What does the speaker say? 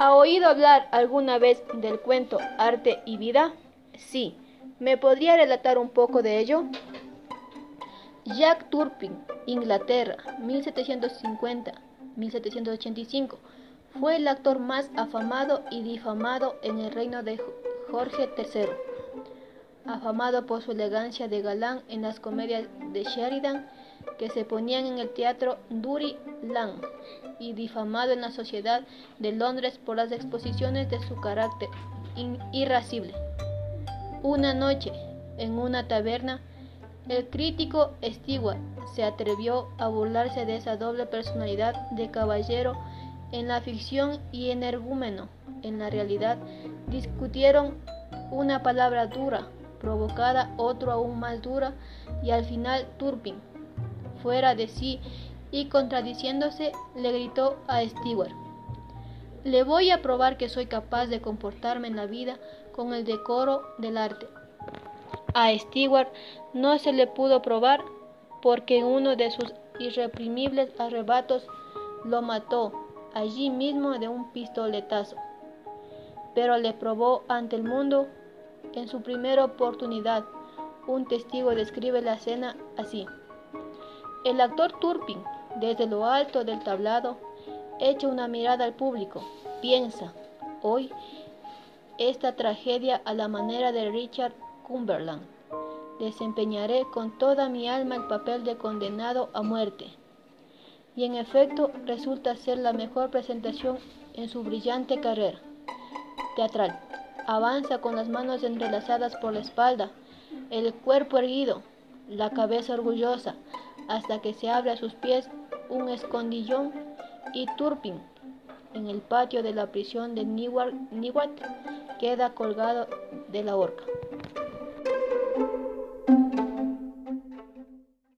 ¿Ha oído hablar alguna vez del cuento Arte y Vida? Sí. ¿Me podría relatar un poco de ello? Jack Turpin, Inglaterra, 1750-1785, fue el actor más afamado y difamado en el reino de Jorge III. Afamado por su elegancia de galán en las comedias de Sheridan que se ponían en el teatro Drury Lane y difamado en la sociedad de Londres por las exposiciones de su carácter irascible. Una noche, en una taberna, el crítico Stewart se atrevió a burlarse de esa doble personalidad de caballero en la ficción y energúmeno en la realidad. Discutieron una palabra dura, provocada otro aún más dura, y al final Turpin, fuera de sí y contradiciéndose, le gritó a Stewart. Le voy a probar que soy capaz de comportarme en la vida con el decoro del arte. A Stewart no se le pudo probar porque uno de sus irreprimibles arrebatos lo mató allí mismo de un pistoletazo. Pero le probó ante el mundo en su primera oportunidad. Un testigo describe la escena así. El actor Turpin, desde lo alto del tablado, echa una mirada al público. Piensa, hoy, esta tragedia a la manera de Richard Cumberland. Desempeñaré con toda mi alma el papel de condenado a muerte. Y en efecto resulta ser la mejor presentación en su brillante carrera teatral. Avanza con las manos entrelazadas por la espalda, el cuerpo erguido, la cabeza orgullosa, hasta que se abre a sus pies un escondillón y Turpin, en el patio de la prisión de Niwat, queda colgado de la horca.